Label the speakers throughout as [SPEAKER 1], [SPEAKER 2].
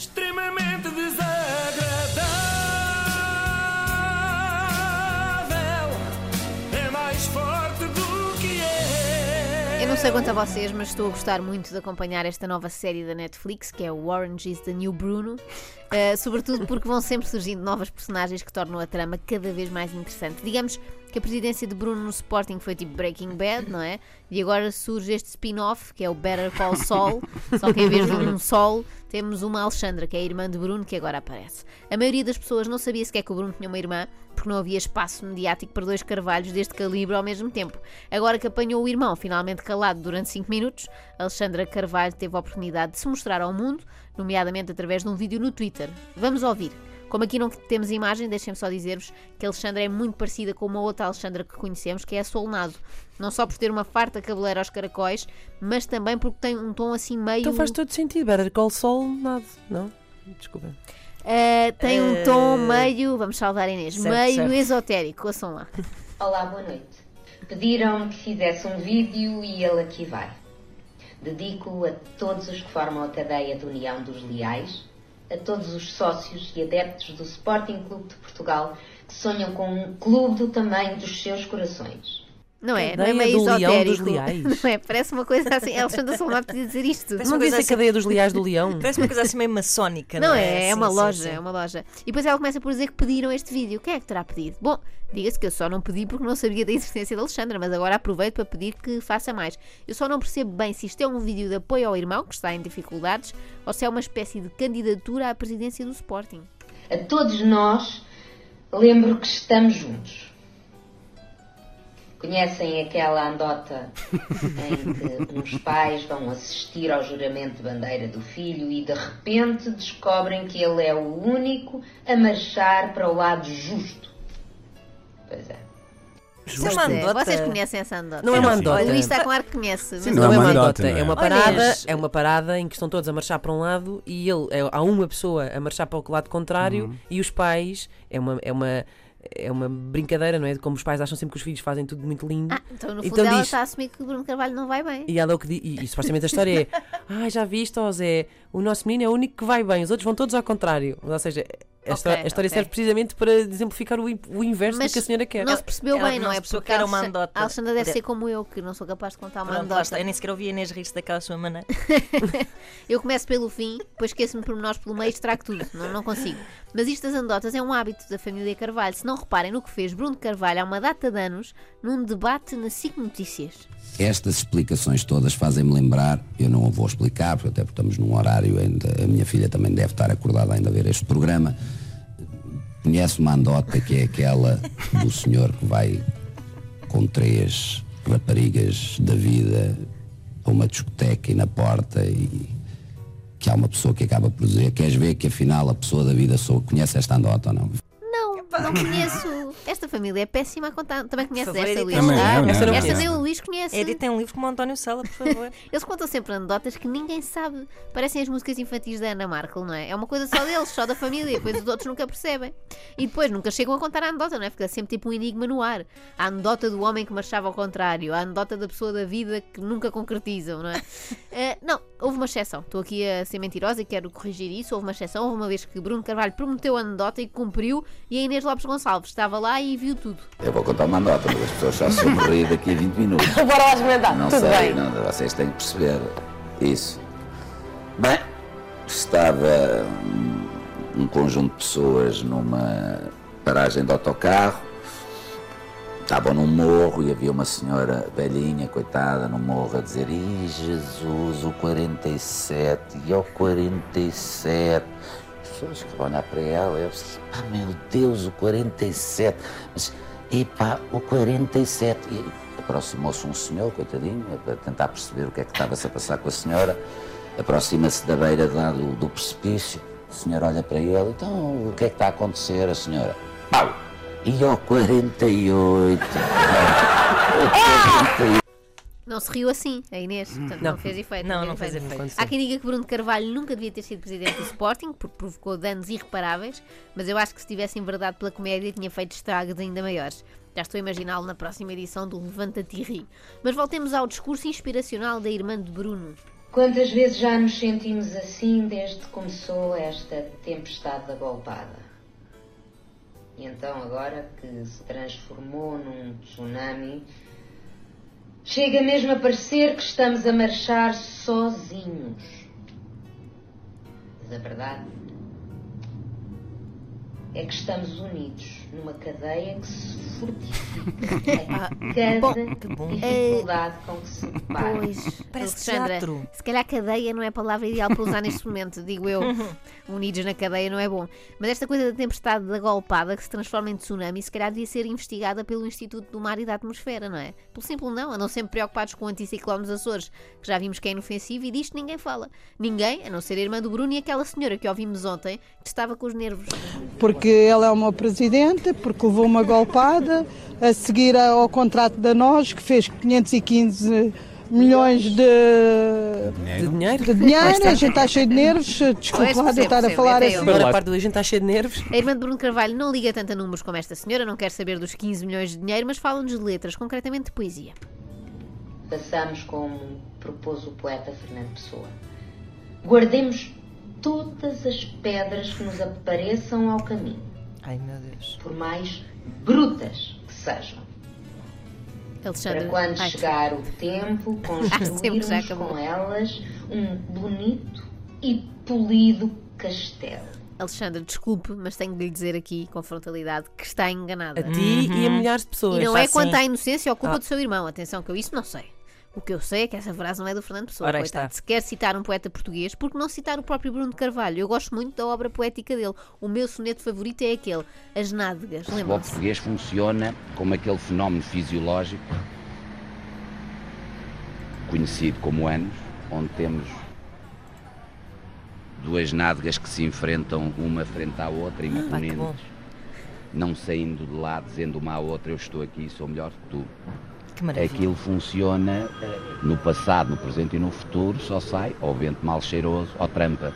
[SPEAKER 1] extremamente desagradável. É mais forte do que é.
[SPEAKER 2] Eu não sei quanto a vocês, mas estou a gostar muito de acompanhar esta nova série da Netflix, que é o Orange is the New Bruno. Uh, sobretudo porque vão sempre surgindo novas personagens que tornam a trama cada vez mais interessante. Digamos que a presidência de Bruno no Sporting foi tipo Breaking Bad, não é? E agora surge este spin-off, que é o Better Call Saul, só que em vez de um Sol, temos uma Alexandra, que é a irmã de Bruno, que agora aparece. A maioria das pessoas não sabia sequer que o Bruno tinha uma irmã, porque não havia espaço mediático para dois carvalhos deste calibre ao mesmo tempo. Agora que apanhou o irmão, finalmente calado durante 5 minutos, Alexandra Carvalho teve a oportunidade de se mostrar ao mundo, nomeadamente através de um vídeo no Twitter. Vamos ouvir. Como aqui não temos imagem, deixem-me só dizer-vos que a Alexandra é muito parecida com uma outra Alexandra que conhecemos, que é a Solnado. Não só por ter uma farta cabeleira aos caracóis, mas também porque tem um tom assim meio.
[SPEAKER 3] Então faz todo sentido. Better Call Saul, nada. Não? Desculpa.
[SPEAKER 2] Uh, tem um
[SPEAKER 3] Eh,
[SPEAKER 2] tom meio. Vamos salvar a Inês.
[SPEAKER 3] certo,
[SPEAKER 2] meio
[SPEAKER 3] certo.
[SPEAKER 2] esotérico. Ouçam lá.
[SPEAKER 4] Olá, boa noite. Pediram-me que fizesse um vídeo e ele aqui vai. Dedico a todos os que formam a cadeia de União dos Leais, a todos os sócios e adeptos do Sporting Clube de Portugal que sonham com um clube do tamanho dos seus corações.
[SPEAKER 2] Não é? Não é
[SPEAKER 3] Cadeia
[SPEAKER 2] meio
[SPEAKER 3] do Leão
[SPEAKER 2] esotérico.
[SPEAKER 3] dos Leais.
[SPEAKER 2] Não é? Parece uma coisa assim. A Alexandra Solnado podia dizer isto.
[SPEAKER 3] Não
[SPEAKER 5] uma
[SPEAKER 3] disse
[SPEAKER 5] coisa
[SPEAKER 3] a
[SPEAKER 5] assim-
[SPEAKER 3] cadeia dos leais do leão?
[SPEAKER 5] Parece uma coisa assim meio maçónica, não,
[SPEAKER 2] Não é, é
[SPEAKER 5] Sim,
[SPEAKER 2] uma
[SPEAKER 5] sim,
[SPEAKER 2] loja,
[SPEAKER 5] sim.
[SPEAKER 2] é uma loja. E depois ela começa por dizer que pediram este vídeo. Quem é que terá pedido? Bom, diga-se que eu só não pedi porque não sabia da existência da Alexandra, mas agora aproveito para pedir que faça mais. Eu só não percebo bem se isto é um vídeo de apoio ao irmão, que está em dificuldades, ou se é uma espécie de candidatura à presidência do Sporting.
[SPEAKER 4] A todos nós, lembro que estamos juntos. Conhecem aquela andota em que uns pais vão assistir ao juramento de bandeira do filho e de repente descobrem que ele é o único a marchar para o lado justo? Pois é.
[SPEAKER 5] Isso é uma
[SPEAKER 2] é,
[SPEAKER 5] andota.
[SPEAKER 2] Vocês conhecem essa andota?
[SPEAKER 3] Não é uma
[SPEAKER 2] O
[SPEAKER 3] andota.
[SPEAKER 2] Luís está com ar que conhece.
[SPEAKER 6] Sim,
[SPEAKER 3] Não,
[SPEAKER 6] Não
[SPEAKER 3] é
[SPEAKER 6] é
[SPEAKER 3] uma andota, é
[SPEAKER 6] é?
[SPEAKER 3] uma parada,
[SPEAKER 5] mas-
[SPEAKER 3] é uma parada em que estão todos a marchar para um lado e ele é, há uma pessoa a marchar para o lado contrário
[SPEAKER 6] Uhum.
[SPEAKER 3] e os pais é uma é uma é uma brincadeira, não é? Como os pais acham sempre que os filhos fazem tudo muito lindo.
[SPEAKER 2] Ah, então no fundo
[SPEAKER 3] Então
[SPEAKER 2] ela
[SPEAKER 3] diz-
[SPEAKER 2] está a assumir que o Bruno Carvalho não vai bem.
[SPEAKER 3] E ela é o que diz, e, e supostamente a história é: Ah, já viste, ó Zé, o nosso menino é o único que vai bem, os outros vão todos ao contrário. Ou seja, a, história, a história
[SPEAKER 2] ok.
[SPEAKER 3] serve precisamente para exemplificar o, o inverso
[SPEAKER 2] Mas
[SPEAKER 3] do que a senhora quer.
[SPEAKER 2] Não se percebeu
[SPEAKER 5] Ela
[SPEAKER 2] bem,
[SPEAKER 5] não
[SPEAKER 2] não, é? Porque
[SPEAKER 5] que era uma andota.
[SPEAKER 2] a Alexandra deve ser como eu, que não sou capaz de contar uma
[SPEAKER 5] Pronto,
[SPEAKER 2] andota.
[SPEAKER 5] Eu nem sequer ouvi a Inês rir-se daquela sua maneira.
[SPEAKER 2] Eu começo pelo fim, depois esqueço-me por nós pelo meio e estrago tudo. Não, não consigo. Mas isto das andotas é um hábito da família Carvalho. Se não reparem no que fez Bruno Carvalho há uma data de anos num debate na SIC Notícias.
[SPEAKER 7] Estas explicações todas fazem-me lembrar, eu não a vou explicar, porque até porque estamos num horário ainda, a minha filha também deve estar acordada ainda a ver este programa. Conhece uma andota que é aquela do senhor que vai com três raparigas da vida a uma discoteca e na porta e que há uma pessoa que acaba por dizer, queres ver que afinal a pessoa da vida sou, conhece esta andota ou não?
[SPEAKER 2] Não, não conheço. Esta família é péssima a contar. Também conheces
[SPEAKER 5] favor,
[SPEAKER 2] esta. Luís?
[SPEAKER 6] Também
[SPEAKER 2] Ah,
[SPEAKER 6] não,
[SPEAKER 2] esta
[SPEAKER 3] não.
[SPEAKER 2] esta nem o Luís conhece.
[SPEAKER 5] Editem um livro como o António Sala, por favor.
[SPEAKER 2] Eles contam sempre anedotas que ninguém sabe. Parecem as músicas infantis da Ana Markel, não é? É uma coisa só deles, só da família, depois os outros nunca percebem. E depois nunca chegam a contar a anedota, não é? Fica sempre tipo um enigma no ar. A anedota do homem que marchava ao contrário, a anedota da pessoa da vida que nunca concretizam, não é? Eh, não, houve uma exceção. Estou aqui a ser mentirosa e quero corrigir isso. Houve uma exceção. Houve uma vez que Bruno Carvalho prometeu a anedota e cumpriu, e a Inês Lopes Gonçalves estava lá e viu tudo.
[SPEAKER 7] Eu vou contar uma andota, mas as pessoas só se vão rir daqui a 20 minutos.
[SPEAKER 3] Bora lá experimentar.
[SPEAKER 7] Não
[SPEAKER 3] Tudo
[SPEAKER 7] sei,
[SPEAKER 3] bem.
[SPEAKER 7] não, vocês têm que perceber isso. Bem, estava um, um conjunto de pessoas numa paragem de autocarro, estavam num morro e havia uma senhora velhinha, coitada, no morro a dizer Ih, Jesus, o 47, e ao 47. As pessoas que olhar para ela, eu disse, ah, meu Deus, o 47. Mas, epá, o 47. E aproximou-se um senhor, coitadinho, para tentar perceber o que é que estava-se a passar com a senhora. Aproxima-se da beira lá do, do precipício. A senhora olha para ele, então o que é que está a acontecer? A senhora, pau! E ao 48. Ao 48.
[SPEAKER 2] Não se riu assim, a Inês. Portanto, não,
[SPEAKER 3] Não.
[SPEAKER 2] fez efeito.
[SPEAKER 5] Não, não fez efeito.
[SPEAKER 2] Há quem diga que Bruno Carvalho nunca devia ter sido presidente do Sporting, porque provocou danos irreparáveis, mas eu acho que se tivesse enverdado pela comédia tinha feito estragos ainda maiores. Já estou a imaginá-lo na próxima edição do Levanta-te e ri. Mas voltemos ao discurso inspiracional da irmã de Bruno.
[SPEAKER 4] Quantas vezes já nos sentimos assim desde que começou esta tempestade agolpada? E então, agora que se transformou num tsunami, chega mesmo a parecer que estamos a marchar sozinhos. Mas a verdade é que estamos unidos numa cadeia que se fortifica a cada
[SPEAKER 5] que bom.
[SPEAKER 4] dificuldade com que se depara.
[SPEAKER 2] Pois,
[SPEAKER 5] Parece
[SPEAKER 2] Alexandra,
[SPEAKER 5] teatro.
[SPEAKER 2] se calhar cadeia não é a palavra ideal para usar neste momento, digo eu. Unidos na cadeia não é bom. Mas esta coisa da tempestade da golpada que se transforma em tsunami, se calhar devia ser investigada pelo Instituto do Mar e da Atmosfera, não é? Pelo simples não, andam sempre preocupados com o anticiclone dos Açores, que já vimos que é inofensivo e disto ninguém fala. Ninguém, a não ser a irmã do Bruno e aquela senhora que ouvimos ontem, que estava com os nervos.
[SPEAKER 6] porque ela é uma presidente, porque levou uma golpada, a seguir ao contrato da nós, que fez 515 milhões de,
[SPEAKER 3] De dinheiro?
[SPEAKER 6] de dinheiro, a gente está cheio de nervos, desculpe lá de estar a falar
[SPEAKER 2] até
[SPEAKER 6] assim.
[SPEAKER 3] Agora a parte do a gente está cheio de nervos.
[SPEAKER 2] A irmã de Bruno Carvalho não liga tanto a números como esta senhora, não quer saber dos 15 milhões de dinheiro, mas fala-nos de letras, concretamente de poesia.
[SPEAKER 4] Façamos como propôs o poeta Fernando Pessoa. Guardemos todas as pedras que nos apareçam ao caminho,
[SPEAKER 5] Ai meu Deus.
[SPEAKER 4] por mais brutas que sejam.
[SPEAKER 2] Alexandre,
[SPEAKER 4] Para quando
[SPEAKER 2] ai,
[SPEAKER 4] chegar o tempo, construirmos com elas um bonito e polido castelo.
[SPEAKER 2] Alexandre, desculpe, mas tenho de lhe dizer aqui, com frontalidade, que está enganada.
[SPEAKER 3] A ti e a milhares de pessoas.
[SPEAKER 2] E não é
[SPEAKER 5] assim.
[SPEAKER 2] quanto à inocência ou culpa
[SPEAKER 3] Ah.
[SPEAKER 2] do seu irmão. Atenção, que eu isso não sei. O que eu sei é que essa frase não é do Fernando Pessoa.
[SPEAKER 5] Ora,
[SPEAKER 2] coitado.
[SPEAKER 5] está.
[SPEAKER 2] Se quer citar um poeta português, por que não citar o próprio Bruno de Carvalho? Eu gosto muito da obra poética dele. O meu soneto favorito é aquele, As Nádegas.
[SPEAKER 8] O futebol português funciona como aquele fenómeno fisiológico conhecido como anos, onde temos duas nádegas que se enfrentam uma frente à outra,
[SPEAKER 5] Ah,
[SPEAKER 8] imponentes, não saindo de lá dizendo uma à outra eu estou aqui, sou melhor que tu.
[SPEAKER 5] Que maravilha.
[SPEAKER 8] Aquilo funciona eh, no passado, no presente e no futuro, só sai ao vento mal cheiroso, ao trampa.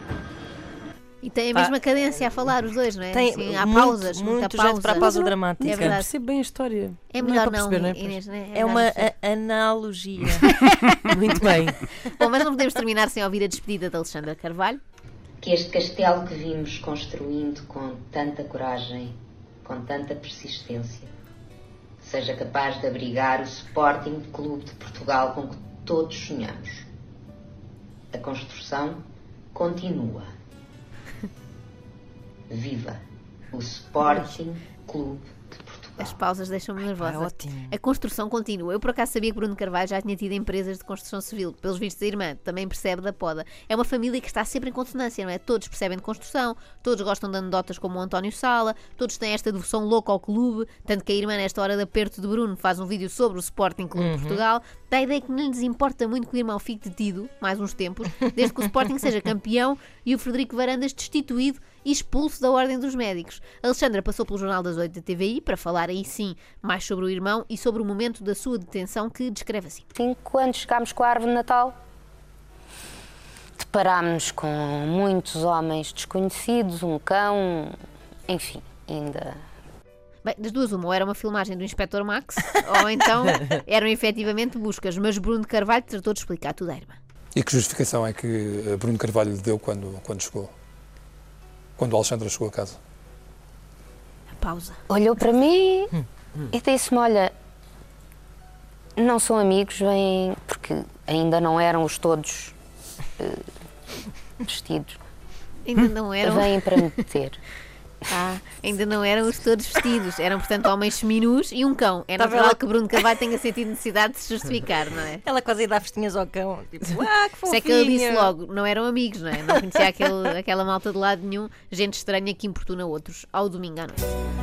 [SPEAKER 2] E tem a mesma cadência a falar, os dois, não é?
[SPEAKER 5] Tem
[SPEAKER 2] Assim, há
[SPEAKER 5] muito,
[SPEAKER 2] pausas, muita
[SPEAKER 5] muito
[SPEAKER 2] pausa.
[SPEAKER 5] jeito para a pausa dramática.
[SPEAKER 2] É verdade.
[SPEAKER 3] percebo bem a história.
[SPEAKER 2] É
[SPEAKER 3] Não
[SPEAKER 2] melhor
[SPEAKER 3] para
[SPEAKER 2] não,
[SPEAKER 3] perceber, não é?
[SPEAKER 2] Inês, não é?
[SPEAKER 5] É uma
[SPEAKER 2] não
[SPEAKER 5] analogia.
[SPEAKER 3] Muito bem.
[SPEAKER 2] Bom, mas não podemos terminar sem ouvir a despedida de Alexandra Carvalho.
[SPEAKER 4] Que este castelo que vimos construindo com tanta coragem, com tanta persistência, seja capaz de abrigar o Sporting Clube de Portugal com que todos sonhamos. A construção continua. Viva o Sporting Clube de Portugal.
[SPEAKER 2] As pausas deixam-me nervosa.
[SPEAKER 5] é ótimo.
[SPEAKER 2] A construção continua. Eu por acaso sabia que Bruno Carvalho já tinha tido empresas de construção civil. Pelos vistos da irmã, também percebe da poda. É uma família que está sempre em consonância, não é? Todos percebem de construção, todos gostam de anedotas como o António Sala, todos têm esta devoção louca ao clube, tanto que a irmã, nesta hora de aperto de Bruno, faz um vídeo sobre o Sporting Clube de Portugal. Dá a ideia que não lhes importa muito que o irmão fique detido, mais uns tempos, desde que o Sporting seja campeão e o Frederico Varandas destituído e expulso da Ordem dos Médicos. Alexandra passou pelo Jornal das Oito da TVI para falar aí sim mais sobre o irmão e sobre o momento da sua detenção que descreve assim.
[SPEAKER 9] Quando chegámos com a árvore de Natal, deparámos com muitos homens desconhecidos, um cão, enfim, ainda.
[SPEAKER 2] Bem, das duas, uma, ou era uma filmagem do Inspector Max, ou então eram efetivamente buscas, mas Bruno Carvalho tratou de explicar tudo à irmã.
[SPEAKER 10] E que justificação é que eh, Bruno Carvalho lhe deu quando, quando chegou? Quando o Alexandre chegou a casa?
[SPEAKER 2] A pausa.
[SPEAKER 9] Olhou para mim e disse-me: Olha, não são amigos, vêm. porque ainda não eram os todos eh, vestidos,
[SPEAKER 2] Ainda não eram,
[SPEAKER 9] vêm para me deter.
[SPEAKER 2] ah, ainda não eram os todos vestidos, eram portanto homens seminus e um cão. É
[SPEAKER 5] Estava
[SPEAKER 2] natural
[SPEAKER 5] ela-
[SPEAKER 2] que Bruno Carvalho tenha sentido necessidade de se justificar, não é?
[SPEAKER 5] Ela quase ia dar festinhas ao cão. Tipo, ah, que fofinho.
[SPEAKER 2] é que ele disse logo, não eram amigos, não é? Não conhecia aquele, aquela malta de lado nenhum, gente estranha que importuna outros, ao domingo à noite.